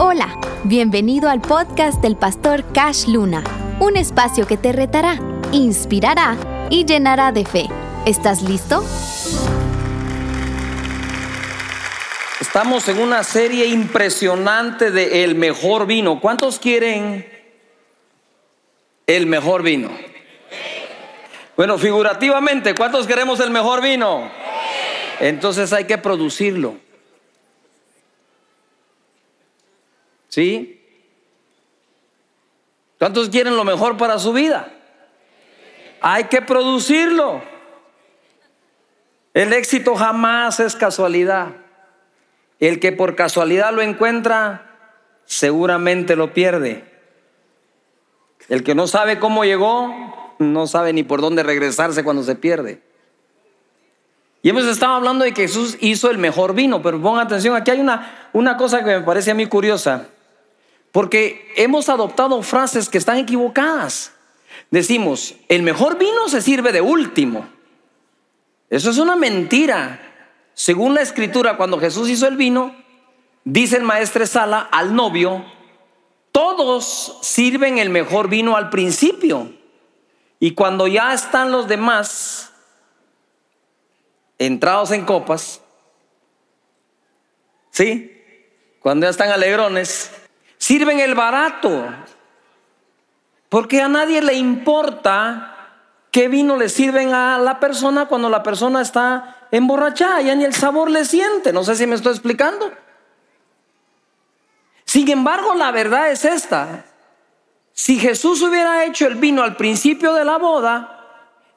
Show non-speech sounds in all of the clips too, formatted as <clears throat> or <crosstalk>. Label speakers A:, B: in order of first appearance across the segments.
A: Hola, bienvenido al podcast del pastor Cash Luna, un espacio que te retará, inspirará y llenará de fe. ¿Estás listo?
B: Estamos en una serie impresionante de el mejor vino. ¿Cuántos quieren el mejor vino? Bueno, figurativamente, ¿cuántos queremos el mejor vino? Entonces hay que producirlo. ¿Sí? ¿Cuántos quieren lo mejor para su vida? Hay que producirlo. El éxito jamás es casualidad. El que por casualidad lo encuentra, seguramente lo pierde. El que no sabe cómo llegó, no sabe ni por dónde regresarse cuando se pierde. Y hemos estado hablando de que Jesús hizo el mejor vino, pero pongan atención, aquí hay una, una cosa que me parece a mí curiosa. Porque hemos adoptado frases que están equivocadas. Decimos, el mejor vino se sirve de último. Eso es una mentira. Según la escritura, cuando Jesús hizo el vino, dice el maestro Sala al novio, todos sirven el mejor vino al principio. Y cuando ya están los demás entrados en copas, ¿sí? Cuando ya están alegrones, sirven el barato. Porque a nadie le importa qué vino le sirven a la persona cuando la persona está emborrachada, ya ni el sabor le siente. No sé si me estoy explicando. Sin embargo, la verdad es esta. Si Jesús hubiera hecho el vino al principio de la boda,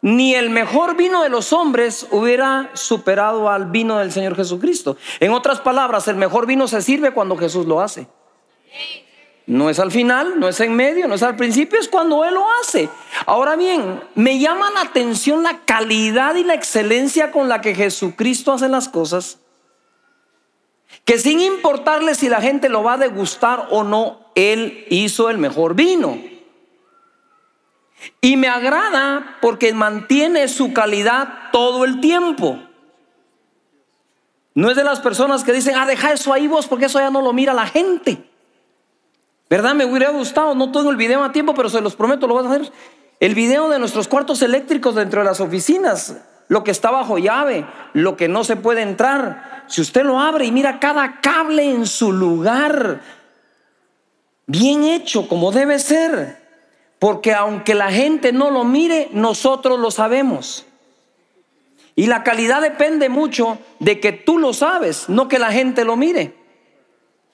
B: ni el mejor vino de los hombres hubiera superado al vino del Señor Jesucristo. En otras palabras, el mejor vino se sirve cuando Jesús lo hace. No es al final, no es en medio, no es al principio, es cuando Él lo hace. Ahora bien, me llama la atención la calidad y la excelencia con la que Jesucristo hace las cosas. Que sin importarle si la gente lo va a degustar o no, Él hizo el mejor vino. Y me agrada porque mantiene su calidad todo el tiempo. No es de las personas que dicen, ah, deja eso ahí vos porque eso ya no lo mira la gente. ¿Verdad? Me hubiera gustado, no tengo el video a tiempo, pero se los prometo, lo vas a hacer. El video de nuestros cuartos eléctricos dentro de las oficinas, lo que está bajo llave, lo que no se puede entrar. Si usted lo abre y mira cada cable en su lugar, bien hecho, como debe ser. Porque aunque la gente no lo mire, nosotros lo sabemos. Y la calidad depende mucho de que tú lo sabes, no que la gente lo mire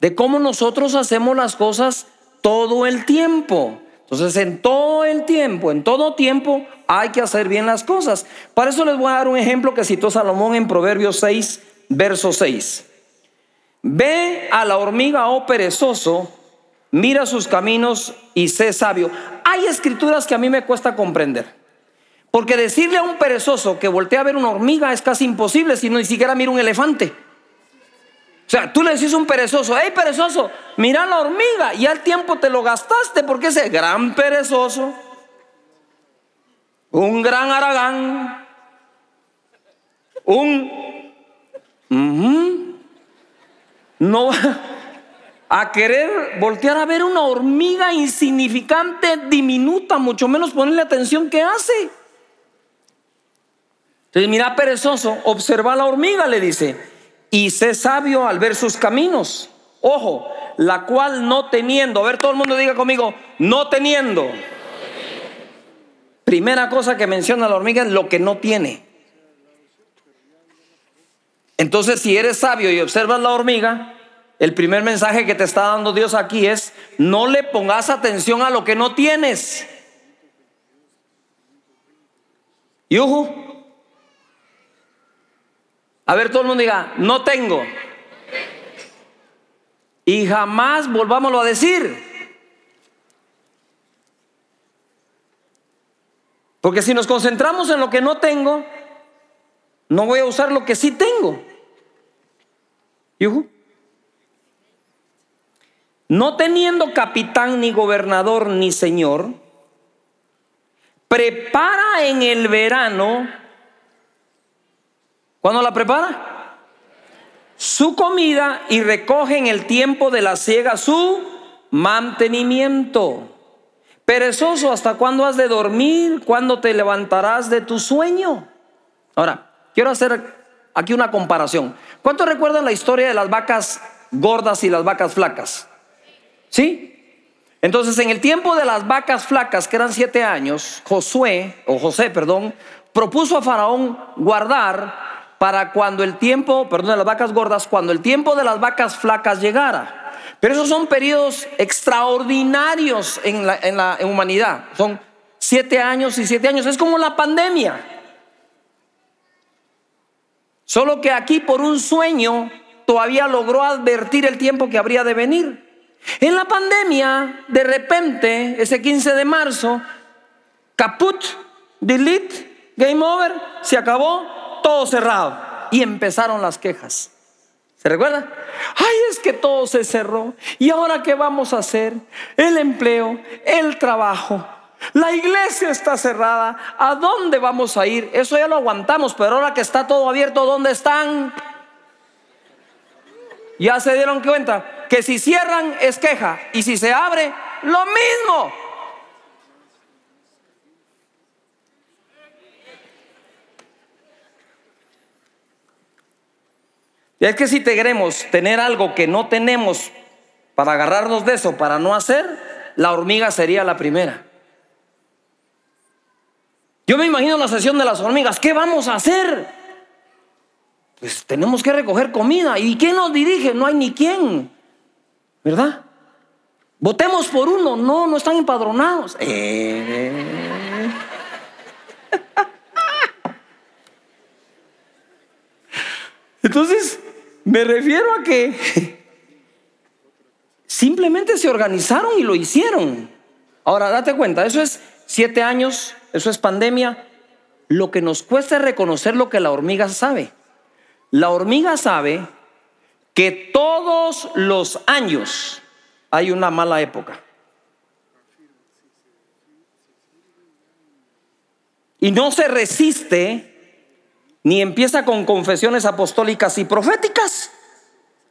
B: de cómo nosotros hacemos las cosas todo el tiempo. Entonces, en todo el tiempo, en todo tiempo, hay que hacer bien las cosas. Para eso les voy a dar un ejemplo que citó Salomón en Proverbios 6, verso 6. Ve a la hormiga, oh perezoso, mira sus caminos y sé sabio. Hay escrituras que a mí me cuesta comprender. Porque decirle a un perezoso que voltea a ver una hormiga es casi imposible si ni siquiera mira un elefante. O sea, tú le decís a un perezoso, hey perezoso, mira la hormiga y al tiempo te lo gastaste porque ese gran perezoso, un gran aragán, un... no va a querer voltear a ver una hormiga insignificante, diminuta, mucho menos ponerle atención que hace. Entonces, mira, perezoso, observa la hormiga, le dice y sé sabio al ver sus caminos. Ojo, la cual no teniendo, a ver todo el mundo diga conmigo, no teniendo. Primera cosa que menciona la hormiga es lo que no tiene. Entonces, si eres sabio y observas la hormiga, el primer mensaje que te está dando Dios aquí es, no le pongas atención a lo que no tienes. Y ojo, a ver, todo el mundo diga, no tengo. Y jamás volvámoslo a decir. Porque si nos concentramos en lo que no tengo, no voy a usar lo que sí tengo. No teniendo capitán, ni gobernador, ni señor, prepara en el verano ¿Cuándo la prepara? su comida y recoge en el tiempo de la siega su mantenimiento. Perezoso, ¿hasta cuándo has de dormir? ¿Cuándo te levantarás de tu sueño? Ahora, quiero hacer aquí una comparación. ¿Cuántos recuerdan la historia de las vacas gordas y las vacas flacas? ¿Sí? Entonces, en el tiempo de las vacas flacas, que eran siete años, Josué, o José, perdón, propuso a Faraón guardar para cuando el tiempo, perdón, de las vacas gordas, cuando el tiempo de las vacas flacas llegara. Pero esos son periodos extraordinarios en la, humanidad. Son siete años y siete años. Es como la pandemia. Solo que aquí por un sueño todavía logró advertir el tiempo que habría de venir. En la pandemia, de repente, ese 15 de marzo, caput, delete, game over, se acabó, todo cerrado. Y empezaron las quejas. ¿Se recuerda? Ay, es que todo se cerró. ¿Y ahora qué vamos a hacer? El empleo, el trabajo. La iglesia está cerrada. ¿A dónde vamos a ir? Eso ya lo aguantamos, pero ahora que está todo abierto, ¿dónde están? Ya se dieron cuenta que si cierran es queja y si se abre, lo mismo. Es que si queremos tener algo que no tenemos para agarrarnos de eso, para no hacer, la hormiga sería la primera. Yo me imagino la sesión de las hormigas. ¿Qué vamos a hacer? Pues tenemos que recoger comida. ¿Y quién nos dirige? No hay ni quién. ¿Verdad? Votemos por uno. No, no están empadronados. Eh. <laughs> Entonces, me refiero a que simplemente se organizaron y lo hicieron. Ahora, date cuenta, eso es siete años, eso es pandemia. Lo que nos cuesta es reconocer lo que la hormiga sabe. La hormiga sabe que todos los años hay una mala época. Y no se resiste ni empieza con confesiones apostólicas y proféticas.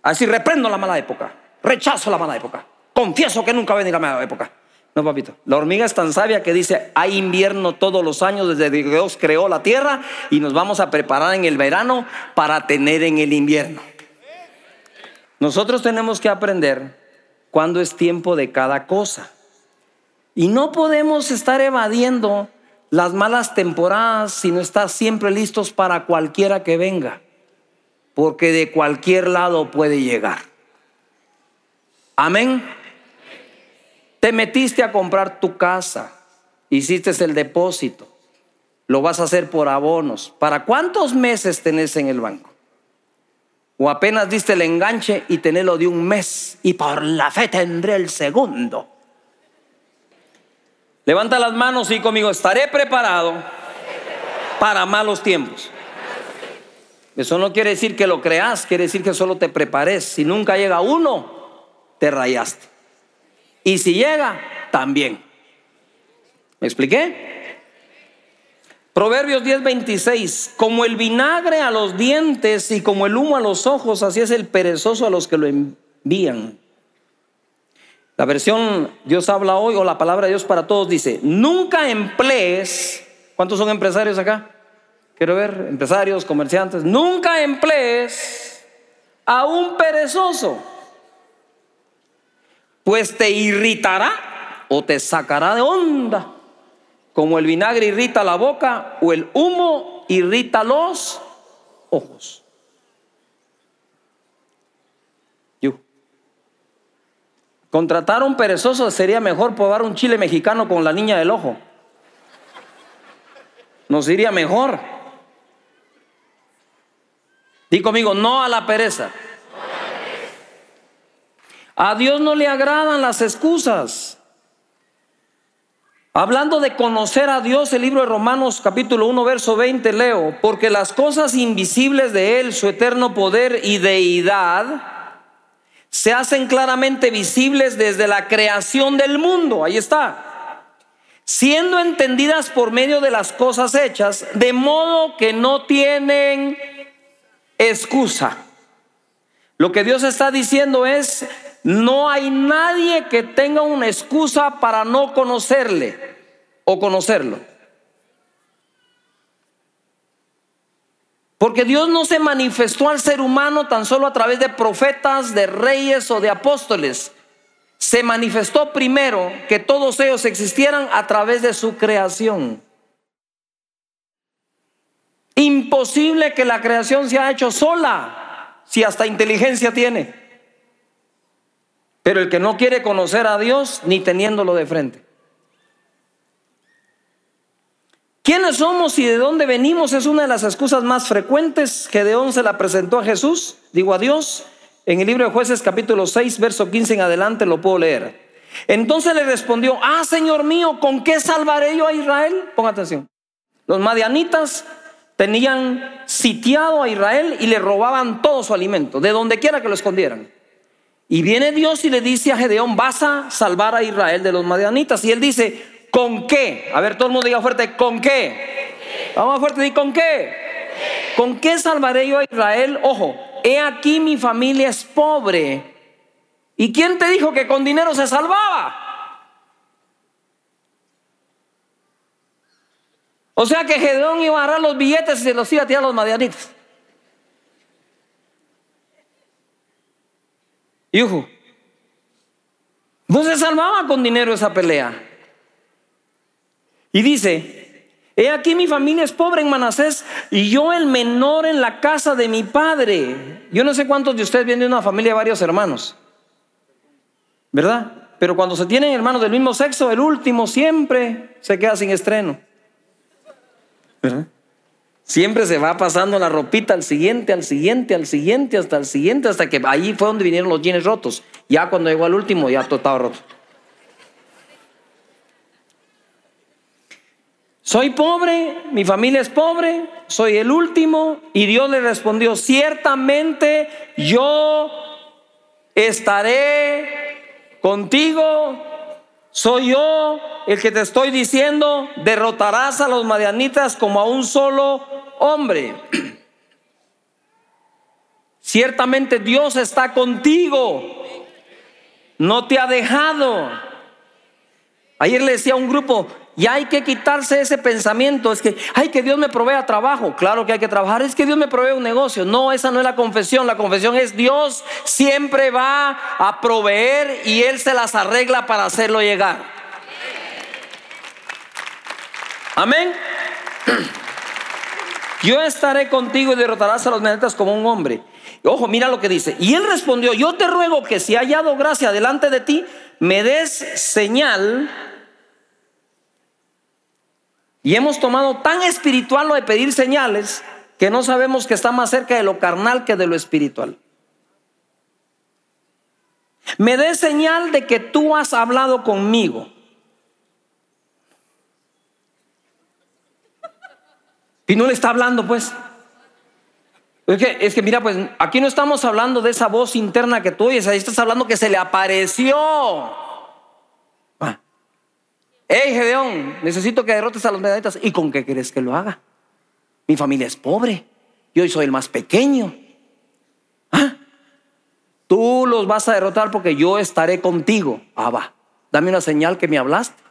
B: Así reprendo la mala época, rechazo la mala época, confieso que nunca va a venir la mala época. No, papito. La hormiga es tan sabia que dice, hay invierno todos los años desde que Dios creó la tierra y nos vamos a preparar en el verano para tener en el invierno. Nosotros tenemos que aprender cuándo es tiempo de cada cosa. Y no podemos estar evadiendo las malas temporadas si no estás siempre listos para cualquiera que venga, porque de cualquier lado puede llegar. Amén. Te metiste a comprar tu casa, hiciste el depósito, lo vas a hacer por abonos. ¿Para cuántos meses tenés en el banco? O apenas diste el enganche y tenerlo de un mes y por la fe tendré el segundo. Levanta las manos y conmigo, estaré preparado para malos tiempos. Eso no quiere decir que lo creas, quiere decir que solo te prepares. Si nunca llega uno, te rayaste. Y si llega, también. ¿Me expliqué? Proverbios 10:26, como el vinagre a los dientes y como el humo a los ojos, así es el perezoso a los que lo envían. La versión Dios habla hoy o la palabra de Dios para todos dice, nunca emplees, ¿cuántos son empresarios acá? Quiero ver, empresarios, comerciantes, nunca emplees a un perezoso, pues te irritará o te sacará de onda como el vinagre irrita la boca o el humo irrita los ojos. Contratar a un perezoso sería mejor probar un chile mexicano con la niña del ojo. Nos iría mejor. Di conmigo, no a la pereza. A Dios no le agradan las excusas. Hablando de conocer a Dios, el libro de Romanos capítulo 1, verso 20, leo, porque las cosas invisibles de Él, su eterno poder y deidad, se hacen claramente visibles desde la creación del mundo, ahí está, siendo entendidas por medio de las cosas hechas, de modo que no tienen excusa. Lo que Dios está diciendo es, no hay nadie que tenga una excusa para no conocerle o conocerlo. Porque Dios no se manifestó al ser humano tan solo a través de profetas, de reyes o de apóstoles. Se manifestó primero que todos ellos existieran a través de su creación. Imposible que la creación se haya hecho sola, si hasta inteligencia tiene. Pero el que no quiere conocer a Dios, ni teniéndolo de frente. ¿Quiénes somos y de dónde venimos? Es una de las excusas más frecuentes. Gedeón se la presentó a Jesús, digo a Dios. En el libro de jueces capítulo 6, verso 15 en adelante lo puedo leer. Entonces le respondió, ah, Señor mío, ¿con qué salvaré yo a Israel? Ponga atención. Los madianitas tenían sitiado a Israel y le robaban todo su alimento, de donde quiera que lo escondieran. Y viene Dios y le dice a Gedeón, vas a salvar a Israel de los madianitas. Y él dice, ¿Con qué? A ver, todo el mundo diga fuerte, ¿con qué? Vamos fuerte, ¿y con qué? ¿Con qué salvaré yo a Israel? Ojo, he aquí mi familia es pobre. ¿Y quién te dijo que con dinero se salvaba? O sea que Gedeón iba a agarrar los billetes y se los iba a tirar a los madianitas. Hijo, no se salvaba con dinero esa pelea. Y dice, he aquí mi familia es pobre en Manasés y yo el menor en la casa de mi padre. Yo no sé cuántos de ustedes vienen de una familia de varios hermanos, ¿verdad? Pero cuando se tienen hermanos del mismo sexo, el último siempre se queda sin estreno. ¿Verdad? Siempre se va pasando la ropita al siguiente, al siguiente, al siguiente, hasta el siguiente, hasta que ahí fue donde vinieron los jeans rotos. Ya cuando llegó al último, ya todo estaba roto. Soy pobre, mi familia es pobre, soy el último. Y Dios le respondió, ciertamente yo estaré contigo. Soy yo el que te estoy diciendo, derrotarás a los madianitas como a un solo hombre. <clears throat> Ciertamente Dios está contigo, no te ha dejado. Ayer le decía a un grupo, y hay que quitarse ese pensamiento. Es que, ay, que Dios me provea trabajo. Claro que hay que trabajar. Es que Dios me provee un negocio. No, esa no es la confesión. La confesión es Dios siempre va a proveer y Él se las arregla para hacerlo llegar. Amén. <clears throat> Yo estaré contigo y derrotarás a los meditas como un hombre. Ojo, mira lo que dice. Y él respondió, yo te ruego que si hallado gracia delante de ti, me des señal y hemos tomado tan espiritual lo de pedir señales que no sabemos que está más cerca de lo carnal que de lo espiritual. Me dé señal de que tú has hablado conmigo. Y no le está hablando, pues. Es que, es que, mira, pues aquí no estamos hablando de esa voz interna que tú oyes, ahí estás hablando que se le apareció. Hey Gedeón, necesito que derrotes a los medanitas. ¿Y con qué quieres que lo haga? Mi familia es pobre. Yo soy el más pequeño. ¿Ah? Tú los vas a derrotar porque yo estaré contigo. Ah, va. Dame una señal que me hablaste.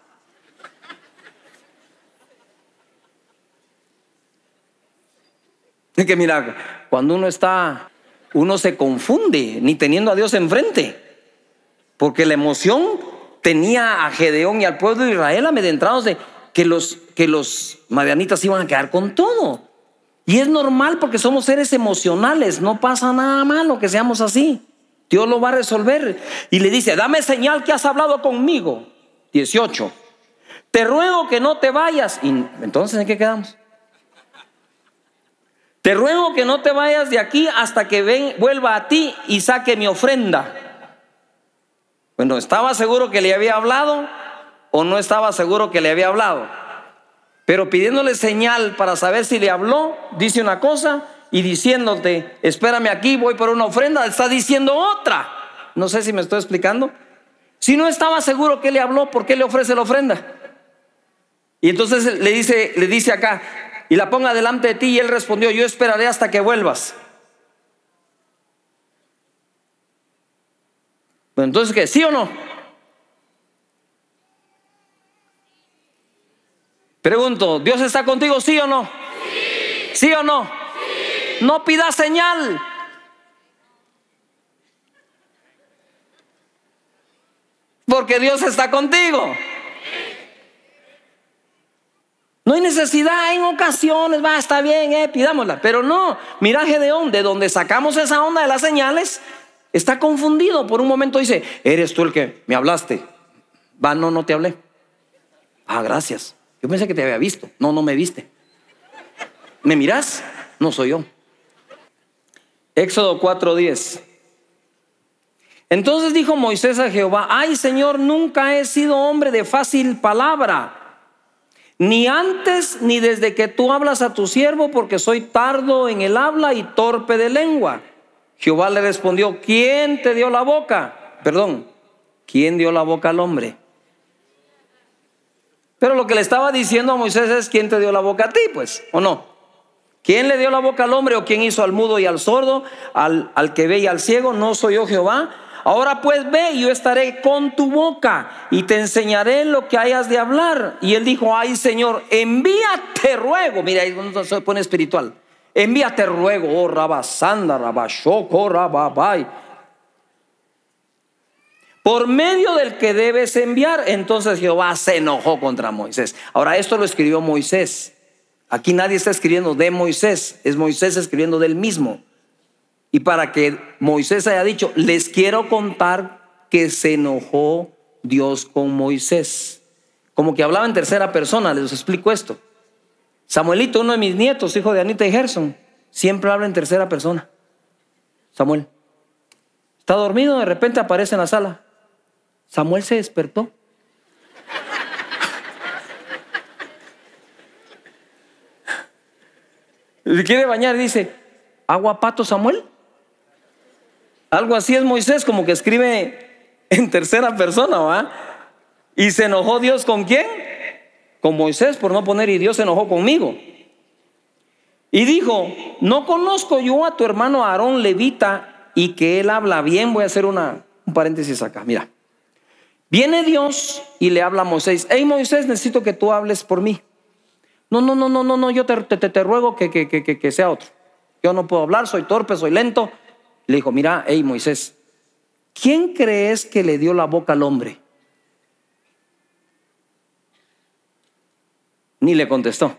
B: Es que mira, cuando uno está, uno se confunde, ni teniendo a Dios enfrente. Porque la emoción tenía a Gedeón y al pueblo de Israel amedrentados de que los, que los madianitas iban a quedar con todo. Y es normal porque somos seres emocionales, no pasa nada malo que seamos así. Dios lo va a resolver. Y le dice, dame señal que has hablado conmigo. 18. Te ruego que no te vayas. Y entonces, ¿en qué quedamos? Te ruego que no te vayas de aquí hasta que vuelva a ti y saque mi ofrenda. Bueno, ¿estaba seguro que le había hablado o no estaba seguro que le había hablado? Pero pidiéndole señal para saber si le habló, dice una cosa y diciéndote, espérame aquí, voy por una ofrenda, está diciendo otra. No sé si me estoy explicando. Si no estaba seguro que le habló, ¿por qué le ofrece la ofrenda? Y entonces le dice, le dice acá, y la ponga delante de ti, y él respondió, yo esperaré hasta que vuelvas. Entonces, ¿qué? ¿Sí o no? Pregunto, ¿Dios está contigo, sí o no? ¿Sí, ¿Sí o no? No pidas señal. Porque Dios está contigo. No hay necesidad en ocasiones, va, está bien, eh, pidámosla. Pero no, mira Gedeón, de donde sacamos esa onda de las señales, está confundido. Por un momento dice, eres tú el que me hablaste. Va, no, no te hablé. Ah, gracias. Yo pensé que te había visto. No, no me viste. ¿Me mirás? No soy yo. Éxodo 4:10. Entonces dijo Moisés a Jehová, ay Señor, nunca he sido hombre de fácil palabra, ni antes ni desde que tú hablas a tu siervo, porque soy tardo en el habla y torpe de lengua. Jehová le respondió, ¿quién te dio la boca? Perdón, ¿quién dio la boca al hombre? Pero lo que le estaba diciendo a Moisés es, ¿quién te dio la boca a ti? Pues, ¿o no? ¿Quién le dio la boca al hombre o quién hizo al mudo y al sordo, al, al que ve y al ciego? ¿No soy yo Jehová? Ahora pues ve, yo estaré con tu boca y te enseñaré lo que hayas de hablar. Y él dijo, ay Señor, envíate ruego. Mira, ahí se pone espiritual. Envíate ruego, oh Rabasanda, Rababai. Por medio del que debes enviar. Entonces Jehová se enojó contra Moisés. Ahora, esto lo escribió Moisés. Aquí nadie está escribiendo de Moisés, es Moisés escribiendo del mismo. Y para que Moisés haya dicho, les quiero contar que se enojó Dios con Moisés. Como que hablaba en tercera persona, les explico esto. Samuelito, uno de mis nietos, hijo de Anita y Gerson, siempre habla en tercera persona. Samuel. Está dormido, de repente aparece en la sala. Samuel se despertó. <laughs> Si quiere bañar, dice, ¿agua pato Samuel? Algo así es Moisés, como que escribe en tercera persona, ¿va? Y se enojó Dios con quién? Con Moisés por no poner y Dios se enojó conmigo. Y dijo, no conozco yo a tu hermano Aarón Levita y que él habla bien. Voy a hacer una, un paréntesis acá, mira. Viene Dios y le habla a Moisés, hey Moisés, necesito que tú hables por mí. No, no, no, no, no, no, yo te, te, te ruego que, que, que, que, sea otro. Yo no puedo hablar, soy torpe, soy lento. Le dijo, mira, hey Moisés, ¿quién crees que le dio la boca al hombre? Ni le contestó.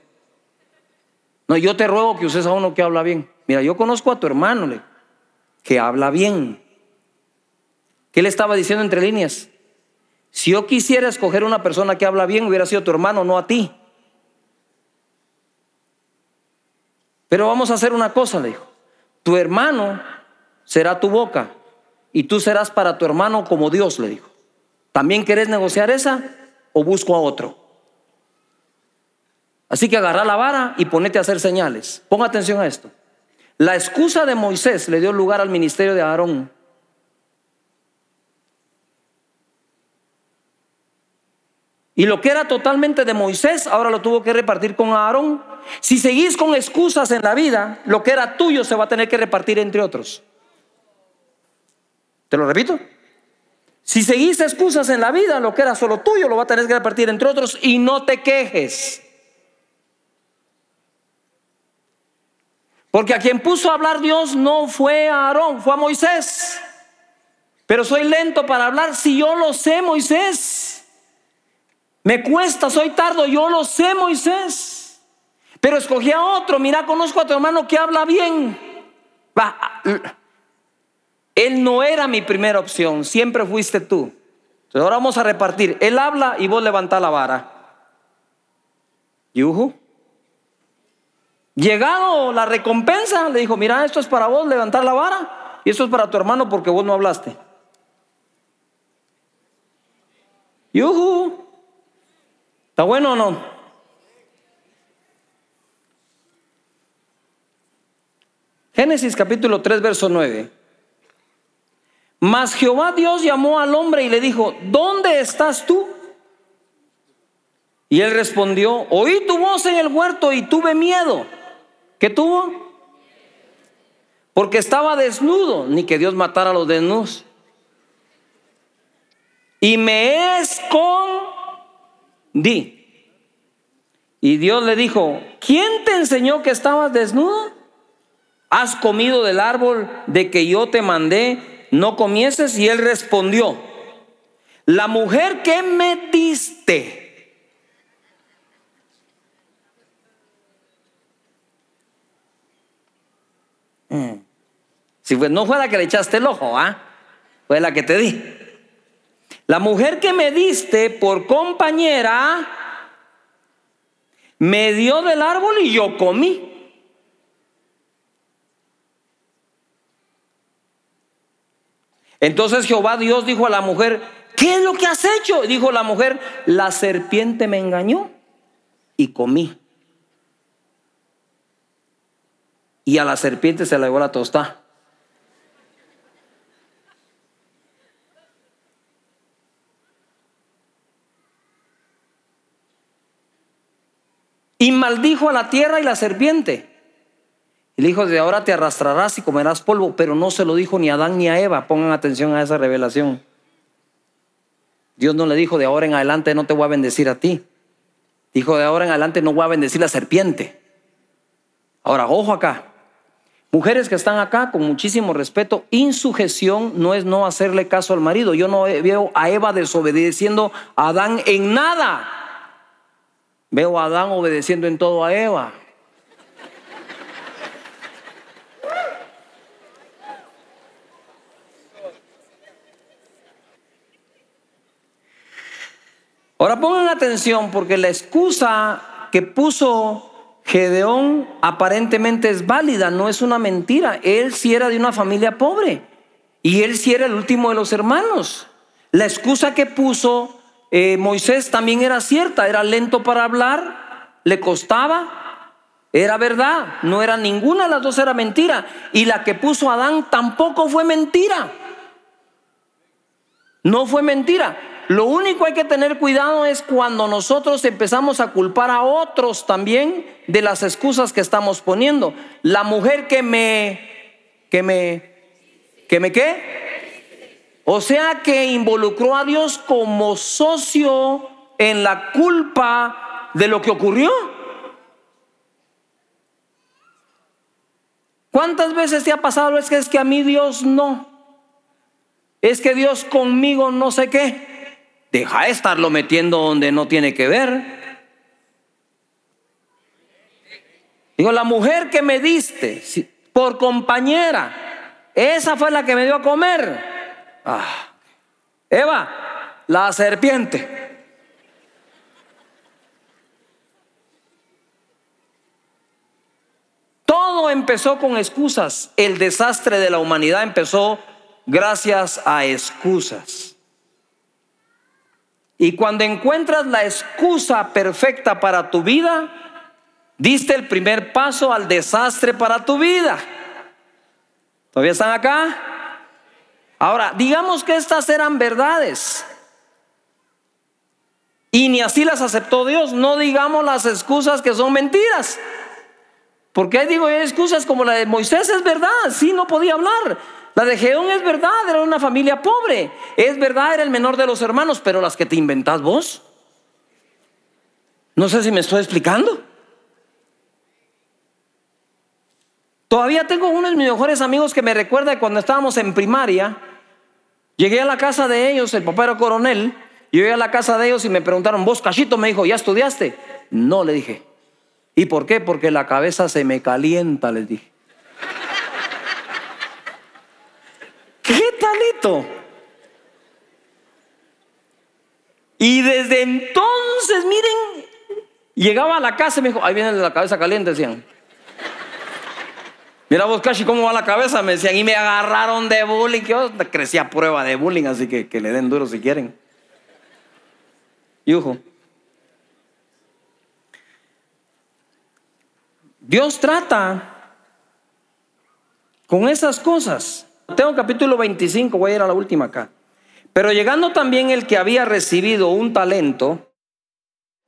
B: No, yo te ruego que uses a uno que habla bien. Mira, yo conozco a tu hermano que habla bien. ¿Qué le estaba diciendo entre líneas? Si yo quisiera escoger una persona que habla bien, hubiera sido tu hermano, no a ti. Pero vamos a hacer una cosa, le dijo. Tu hermano será tu boca y tú serás para tu hermano como Dios, le dijo. ¿También querés negociar esa o busco a otro? Así que agarra la vara y ponete a hacer señales. Ponga atención a esto. La excusa de Moisés le dio lugar al ministerio de Aarón. Y lo que era totalmente de Moisés, ahora lo tuvo que repartir con Aarón. Si seguís con excusas en la vida, lo que era tuyo se va a tener que repartir entre otros. Te lo repito. Si seguís excusas en la vida, lo que era solo tuyo lo va a tener que repartir entre otros y no te quejes. Porque a quien puso a hablar Dios no fue a Aarón, fue a Moisés. Pero soy lento para hablar si yo lo sé, Moisés. Me cuesta, soy tardo, yo lo sé, Moisés. Pero escogí a otro. Mira, conozco a tu hermano que habla bien. él no era mi primera opción, siempre fuiste tú. Entonces ahora vamos a repartir. Él habla y vos levantá la vara. Yuhu. Llegado la recompensa, le dijo: Mira, esto es para vos levantar la vara y esto es para tu hermano porque vos no hablaste. Yuhu. ¿Está bueno o no? Génesis capítulo 3, verso 9. Mas Jehová Dios llamó al hombre y le dijo, ¿dónde estás tú? Y él respondió, oí tu voz en el huerto y tuve miedo. ¿Qué tuvo? Porque estaba desnudo, ni que Dios matara a los desnudos. y me escondí. Y Dios le dijo, ¿quién te enseñó que estabas desnudo? ¿Has comido del árbol de que yo te mandé? ¿No comieses? Y él respondió, la mujer que me diste. Mm. Si no fue la que le echaste el ojo, ¿ah? Fue la que te di. La mujer que me diste por compañera me dio del árbol y yo comí. Entonces Jehová Dios dijo a la mujer, ¿qué es lo que has hecho? Dijo la mujer, la serpiente me engañó y comí. Y a la serpiente se le llevó la tostada. Y maldijo a la tierra y la serpiente. Y le dijo, de ahora te arrastrarás y comerás polvo, pero no se lo dijo ni a Adán ni a Eva. Pongan atención a esa revelación. Dios no le dijo, de ahora en adelante no te voy a bendecir a ti. Dijo, de ahora en adelante no voy a bendecir la serpiente. Ahora, ojo acá. Mujeres que están acá con muchísimo respeto, insujeción no es no hacerle caso al marido. Yo no veo a Eva desobedeciendo a Adán en nada. Veo a Adán obedeciendo en todo a Eva. Ahora pongan atención porque la excusa que puso Gedeón aparentemente es válida, no es una mentira. Él sí era de una familia pobre y él sí era el último de los hermanos. La excusa que puso eh, Moisés también era cierta, era lento para hablar, le costaba, era verdad, no era ninguna de las dos era mentira. Y la que puso Adán tampoco fue mentira. No fue mentira. Lo único hay que tener cuidado es cuando nosotros empezamos a culpar a otros también de las excusas que estamos poniendo. La mujer que me, que me, que me qué? O sea que involucró a Dios como socio en la culpa de lo que ocurrió. ¿Cuántas veces te ha pasado? Es que es que a mí Dios no. Es que Dios conmigo no sé qué. Deja de estarlo metiendo donde no tiene que ver. Digo, la mujer que me diste por compañera, esa fue la que me dio a comer. Ah. Eva, la serpiente. Todo empezó con excusas. El desastre de la humanidad empezó gracias a excusas. Y cuando encuentras la excusa perfecta para tu vida, diste el primer paso al desastre para tu vida. ¿Todavía están acá? Ahora, digamos que estas eran verdades. Y ni así las aceptó Dios. No digamos las excusas que son mentiras. Porque digo, hay excusas como la de Moisés es verdad, sí, no podía hablar. La de Geón es verdad, era una familia pobre. Es verdad, era el menor de los hermanos, pero las que te inventás vos. No sé si me estoy explicando. Todavía tengo uno de mis mejores amigos que me recuerda cuando estábamos en primaria Llegué a la casa de ellos, el papá era coronel, y llegué a la casa de ellos y me preguntaron, vos cachito, me dijo, ¿ya estudiaste? No, le dije. ¿Y por qué? Porque la cabeza se me calienta, les dije. Y desde entonces, miren, llegaba a la casa y me dijo, ahí viene la cabeza caliente, decían. Mira vos, Cashi, cómo va la cabeza. Me decían, y me agarraron de bullying. Yo crecía prueba de bullying, así que, que le den duro si quieren. Yujo. Dios trata con esas cosas. Tengo capítulo 25, voy a ir a la última acá. Pero llegando también el que había recibido un talento,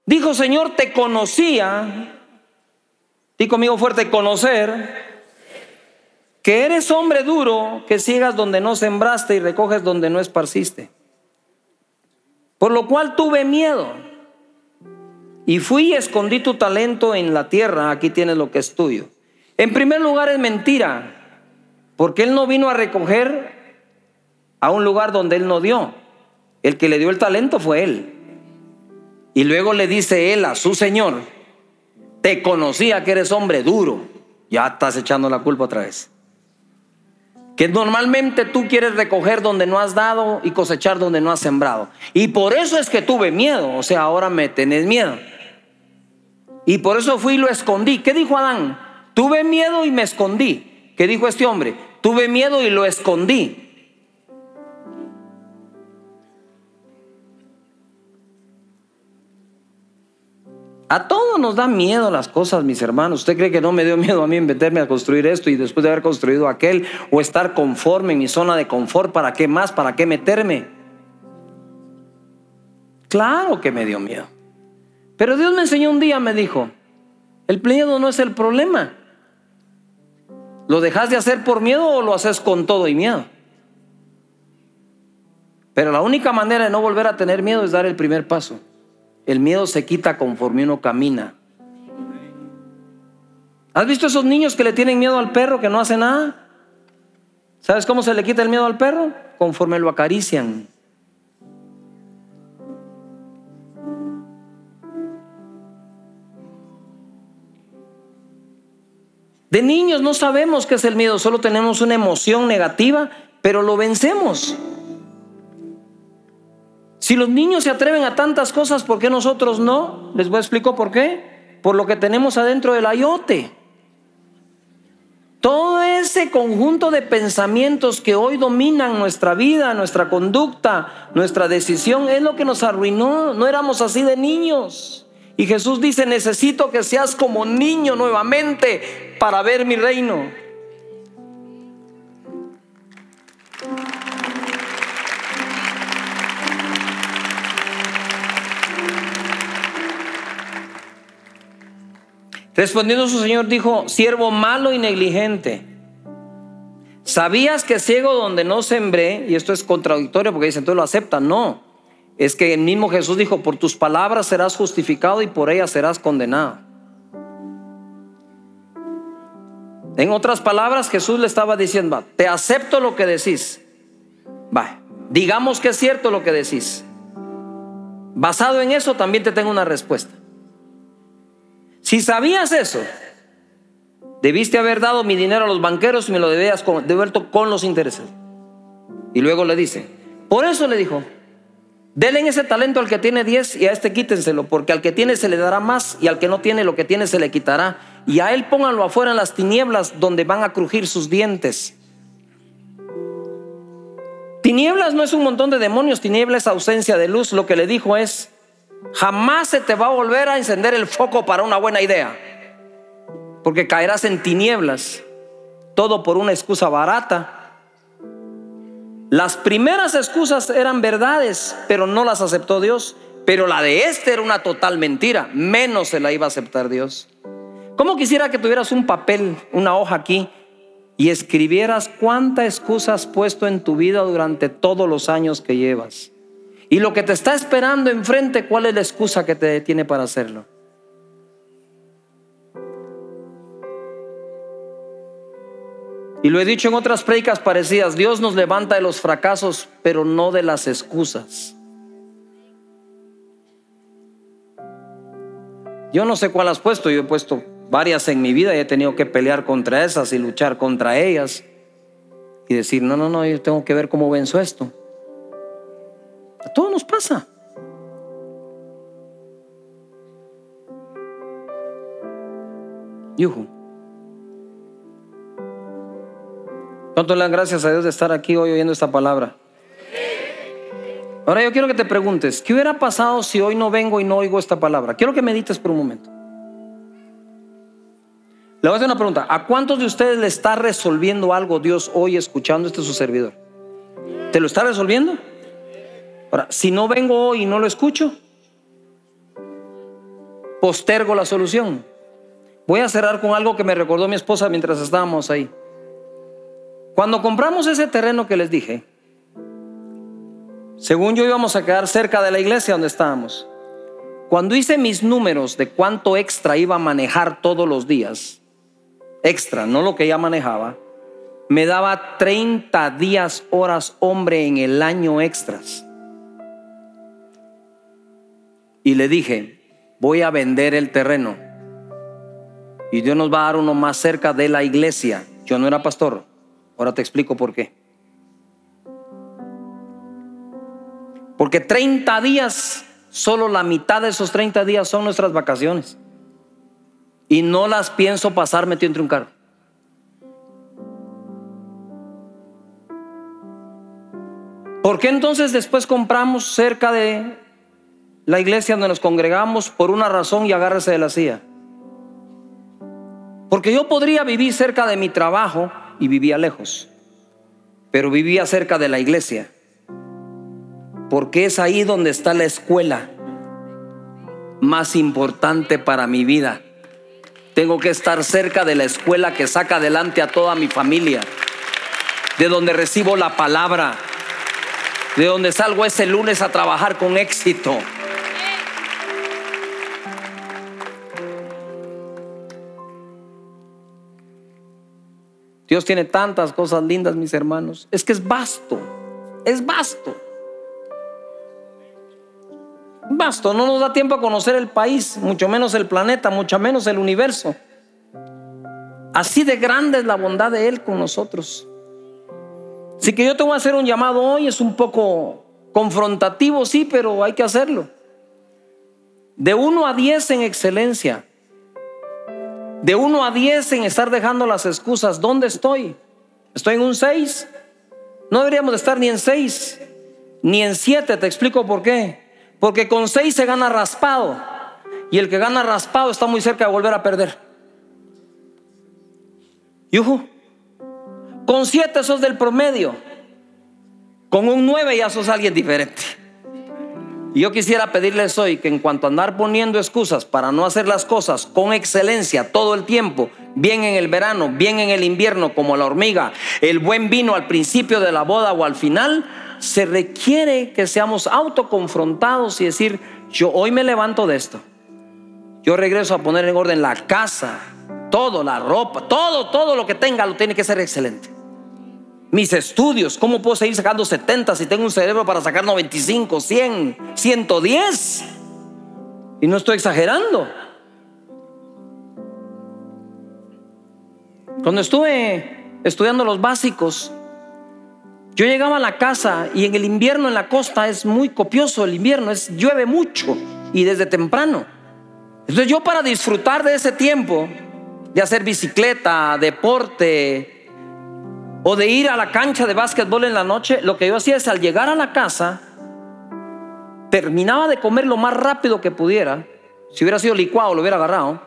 B: dijo, Señor, te conocía. Di conmigo fuerte, conocer que eres hombre duro, que ciegas donde no sembraste y recoges donde no esparciste. Por lo cual tuve miedo. Y fui y escondí tu talento en la tierra. Aquí tienes lo que es tuyo. En primer lugar es mentira. Porque él no vino a recoger a un lugar donde él no dio. El que le dio el talento fue él. Y luego le dice él a su Señor, te conocía que eres hombre duro. Ya estás echando la culpa otra vez. Que normalmente tú quieres recoger donde no has dado y cosechar donde no has sembrado. Y por eso es que tuve miedo. O sea, ahora me tenés miedo. Y por eso fui y lo escondí. ¿Qué dijo Adán? Tuve miedo y me escondí. ¿Qué dijo este hombre? Tuve miedo y lo escondí. A todos nos da miedo las cosas, mis hermanos. ¿Usted cree que no me dio miedo a mí meterme a construir esto y después de haber construido aquel o estar conforme en mi zona de confort? ¿Para qué más? ¿Para qué meterme? Claro que me dio miedo. Pero Dios me enseñó un día, me dijo, el miedo no es el problema. ¿Lo dejas de hacer por miedo o lo haces con todo y miedo? Pero la única manera de no volver a tener miedo es dar el primer paso. El miedo se quita conforme uno camina. ¿Has visto esos niños que le tienen miedo al perro que no hace nada? ¿Sabes cómo se le quita el miedo al perro? Conforme lo acarician. De niños no sabemos qué es el miedo, solo tenemos una emoción negativa, pero lo vencemos. Si los niños se atreven a tantas cosas, ¿por qué nosotros no? Les voy a explicar por qué. Por lo que tenemos adentro del ayote. Todo ese conjunto de pensamientos que hoy dominan nuestra vida, nuestra conducta, nuestra decisión, es lo que nos arruinó. No éramos así de niños. Y Jesús dice, necesito que seas como niño nuevamente para ver mi reino. Respondiendo su señor dijo, siervo malo y negligente. ¿Sabías que ciego donde no sembré? Y esto es contradictorio porque dicen, entonces lo aceptan. No, es que el mismo Jesús dijo, por tus palabras serás justificado y por ellas serás condenado. En otras palabras, Jesús le estaba diciendo, te acepto lo que decís. Va, digamos que es cierto lo que decís. Basado en eso también te tengo una respuesta. Si sabías eso, debiste haber dado mi dinero a los banqueros y me lo debías devuelto con los intereses. Y luego le dice, por eso le dijo, denle ese talento al que tiene 10 y a este quítenselo, porque al que tiene se le dará más y al que no tiene lo que tiene se le quitará. Y a él pónganlo afuera en las tinieblas donde van a crujir sus dientes. Tinieblas no es un montón de demonios, tinieblas es ausencia de luz. Lo que le dijo es, Jamás se te va a volver a encender el foco para una buena idea. Porque caerás en tinieblas. Todo por una excusa barata. Las primeras excusas eran verdades, pero no las aceptó Dios. Pero la de este era una total mentira. Menos se la iba a aceptar Dios. ¿Cómo quisiera que tuvieras un papel, una hoja aquí, y escribieras cuánta excusa has puesto en tu vida durante todos los años que llevas? Y lo que te está esperando enfrente, ¿cuál es la excusa que te detiene para hacerlo? Y lo he dicho en otras predicas parecidas, Dios nos levanta de los fracasos, pero no de las excusas. Yo no sé cuál has puesto, yo he puesto varias en mi vida y he tenido que pelear contra esas y luchar contra ellas y decir, no, no, no, yo tengo que ver cómo venzo esto. A todos nos pasa. Yuhu. ¿Cuánto le dan gracias a Dios de estar aquí hoy oyendo esta palabra? Ahora yo quiero que te preguntes, ¿qué hubiera pasado si hoy no vengo y no oigo esta palabra? Quiero que medites por un momento. Le voy a hacer una pregunta. ¿A cuántos de ustedes le está resolviendo algo Dios hoy escuchando este su servidor? ¿Te lo está resolviendo? Ahora, si no vengo hoy y no lo escucho, postergo la solución. Voy a cerrar con algo que me recordó mi esposa mientras estábamos ahí. Cuando compramos ese terreno que les dije, Según yo íbamos a quedar cerca de la iglesia donde estábamos. Cuando hice mis números de cuánto extra iba a manejar todos los días, extra, no lo que ya manejaba, me daba 30 días, horas, hombre, en el año extras. Y le dije, voy a vender el terreno. Y Dios nos va a dar uno más cerca de la iglesia. Yo no era pastor. Ahora te explico por qué. Porque 30 días, solo la mitad de esos 30 días son nuestras vacaciones. Y no las pienso pasar metido entre un carro. ¿Por qué entonces después compramos cerca de la iglesia donde nos congregamos por una razón y agárrese de la silla? Porque yo podría vivir cerca de mi trabajo y vivía lejos, pero vivía cerca de la iglesia, porque es ahí donde está la escuela más importante para mi vida. Tengo que estar cerca de la escuela que saca adelante a toda mi familia, de donde recibo la palabra de donde salgo ese lunes a trabajar con éxito. Dios tiene tantas cosas lindas, mis hermanos. Es que es vasto, es vasto. Vasto, no nos da tiempo a conocer el país, mucho menos el planeta, mucho menos el universo. Así de grande es la bondad de Él con nosotros. Así que yo te voy a hacer un llamado hoy, es un poco confrontativo, sí, pero hay que hacerlo. De 1 a 10 en excelencia. De 1 a 10 en estar dejando las excusas. ¿Dónde estoy? ¿Estoy en un 6? No deberíamos estar ni en 6, ni en 7. Te explico por qué. Porque con 6 se gana raspado. Y el que gana raspado está muy cerca de volver a perder. Yuhu. Con siete sos del promedio. Con un nueve ya sos alguien diferente. Y yo quisiera pedirles hoy que en cuanto a andar poniendo excusas para no hacer las cosas con excelencia todo el tiempo, bien en el verano, bien en el invierno, como la hormiga, el buen vino al principio de la boda o al final, se requiere que seamos autoconfrontados y decir, yo hoy me levanto de esto. Yo regreso a poner en orden la casa, todo, la ropa, todo, todo lo que tenga lo tiene que ser excelente mis estudios. ¿Cómo puedo seguir sacando 70 si tengo un cerebro para sacar 95, 100, 110? Y no estoy exagerando. Cuando estuve estudiando los básicos, yo llegaba a la casa y en el invierno en la costa es muy copioso el invierno, es llueve mucho y desde temprano. Entonces yo para disfrutar de ese tiempo de hacer bicicleta, deporte, o de ir a la cancha de básquetbol en la noche, lo que yo hacía es al llegar a la casa, terminaba de comer lo más rápido que pudiera. Si hubiera sido licuado, lo hubiera agarrado.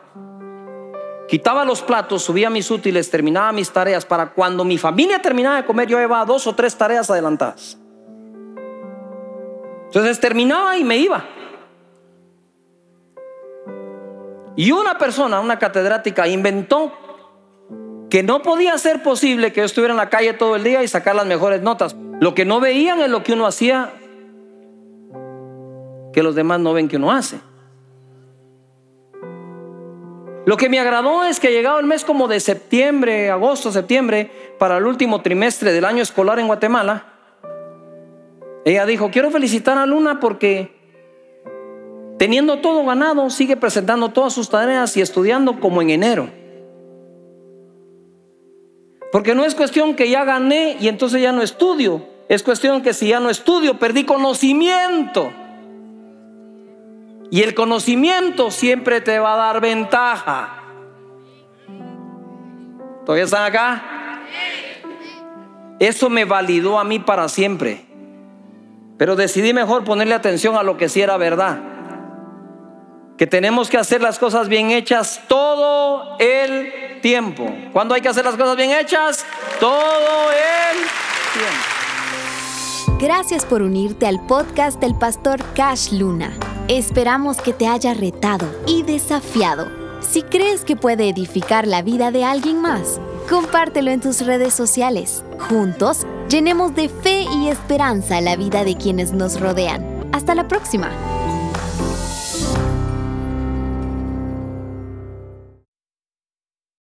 B: Quitaba los platos, subía mis útiles, terminaba mis tareas. Para cuando mi familia terminaba de comer, yo llevaba dos o tres tareas adelantadas. Entonces terminaba y me iba. Y una persona, una catedrática, inventó que no podía ser posible que yo estuviera en la calle todo el día y sacar las mejores notas. Lo que no veían es lo que uno hacía que los demás no ven que uno hace. Lo que me agradó es que llegado el mes como de septiembre, agosto, septiembre, para el último trimestre del año escolar en Guatemala, ella dijo, quiero felicitar a Luna porque teniendo todo ganado, sigue presentando todas sus tareas y estudiando como en enero. Porque no es cuestión que ya gané y entonces ya no estudio. Es cuestión que si ya no estudio, perdí conocimiento. Y el conocimiento siempre te va a dar ventaja. ¿Todavía están acá? Eso me validó a mí para siempre. Pero decidí mejor ponerle atención a lo que sí era verdad. Que tenemos que hacer las cosas bien hechas todo el tiempo. ¿Cuándo hay que hacer las cosas bien hechas? Todo el tiempo.
A: Gracias por unirte al podcast del pastor Cash Luna. Esperamos que te haya retado y desafiado. Si crees que puede edificar la vida de alguien más, compártelo en tus redes sociales. Juntos, llenemos de fe y esperanza la vida de quienes nos rodean. Hasta la próxima.